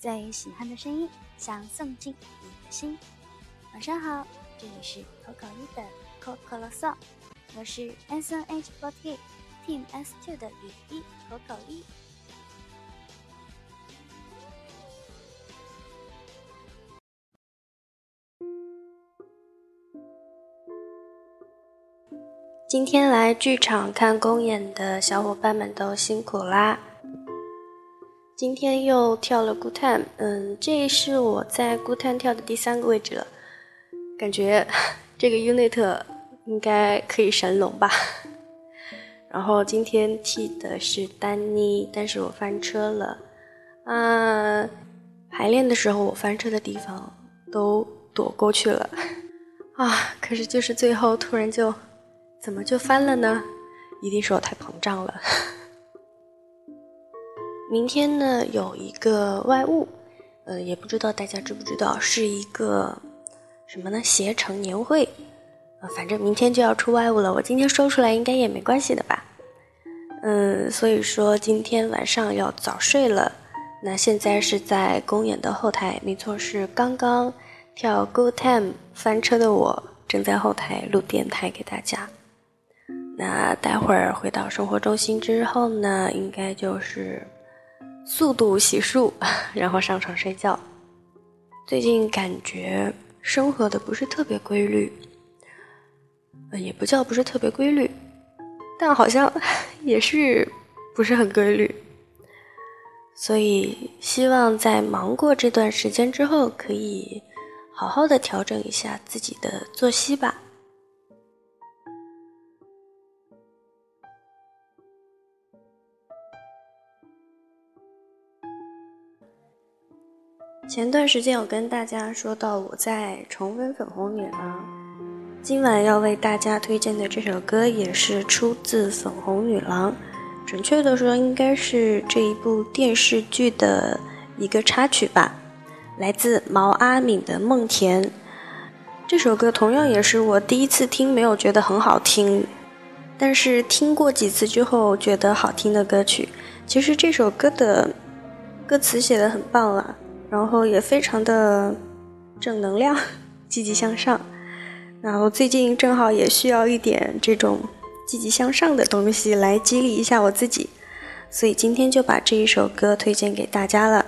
最喜欢的声音，想送进你的心。晚上好，这里是口口一的口口啰嗦，我是 S N H forty Team S two 的雨一口口一。今天来剧场看公演的小伙伴们都辛苦啦！今天又跳了 Good Time，嗯，这是我在 Good Time 跳的第三个位置了，感觉 这个 unit 应该可以神龙吧。然后今天替的是丹妮，但是我翻车了。啊，排练的时候我翻车的地方都躲过去了，啊，可是就是最后突然就。怎么就翻了呢？一定是我太膨胀了。明天呢有一个外务，呃，也不知道大家知不知道，是一个什么呢？携程年会，呃，反正明天就要出外务了。我今天说出来应该也没关系的吧？嗯，所以说今天晚上要早睡了。那现在是在公演的后台，没错，是刚刚跳 Good Time 翻车的我，正在后台录电台给大家。那待会儿回到生活中心之后呢，应该就是速度洗漱，然后上床睡觉。最近感觉生活的不是特别规律，也不叫不是特别规律，但好像 也是不是很规律。所以希望在忙过这段时间之后，可以好好的调整一下自己的作息吧。前段时间有跟大家说到我在重温《粉红女郎》，今晚要为大家推荐的这首歌也是出自《粉红女郎》，准确的说应该是这一部电视剧的一个插曲吧，来自毛阿敏的《梦田》。这首歌同样也是我第一次听没有觉得很好听，但是听过几次之后觉得好听的歌曲。其实这首歌的歌词写的很棒啊。然后也非常的正能量，积极向上。然后最近正好也需要一点这种积极向上的东西来激励一下我自己，所以今天就把这一首歌推荐给大家了。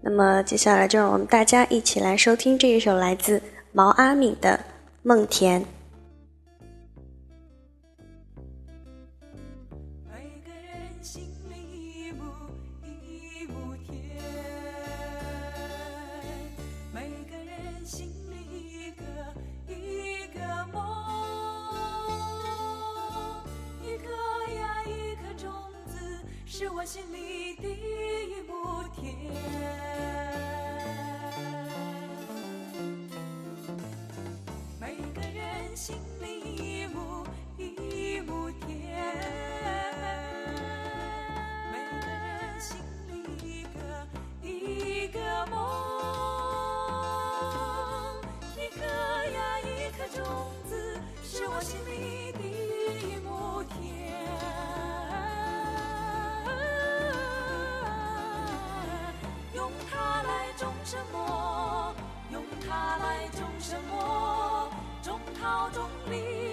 那么接下来就让我们大家一起来收听这一首来自毛阿敏的《梦田》。是我心里的一亩田。每个人心里。用它来种什么？用它来种什么？种桃，种李，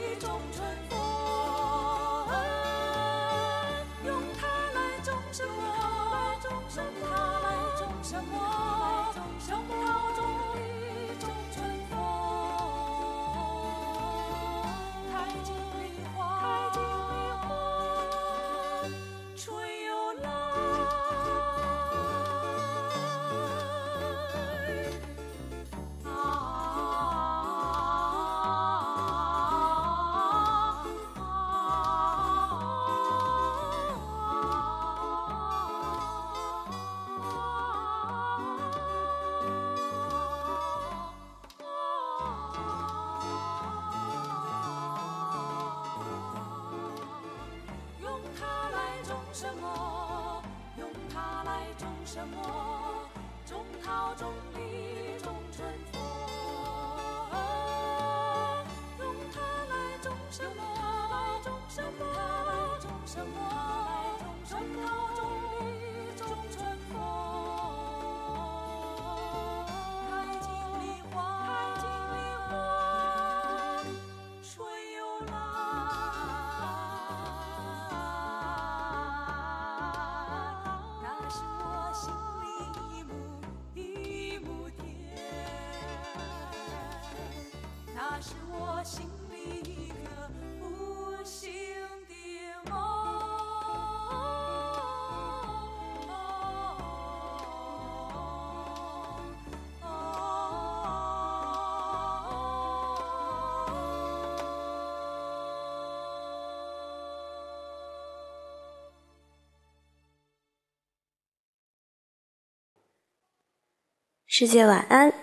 什么？用它来种什么？种桃种李。世界晚安。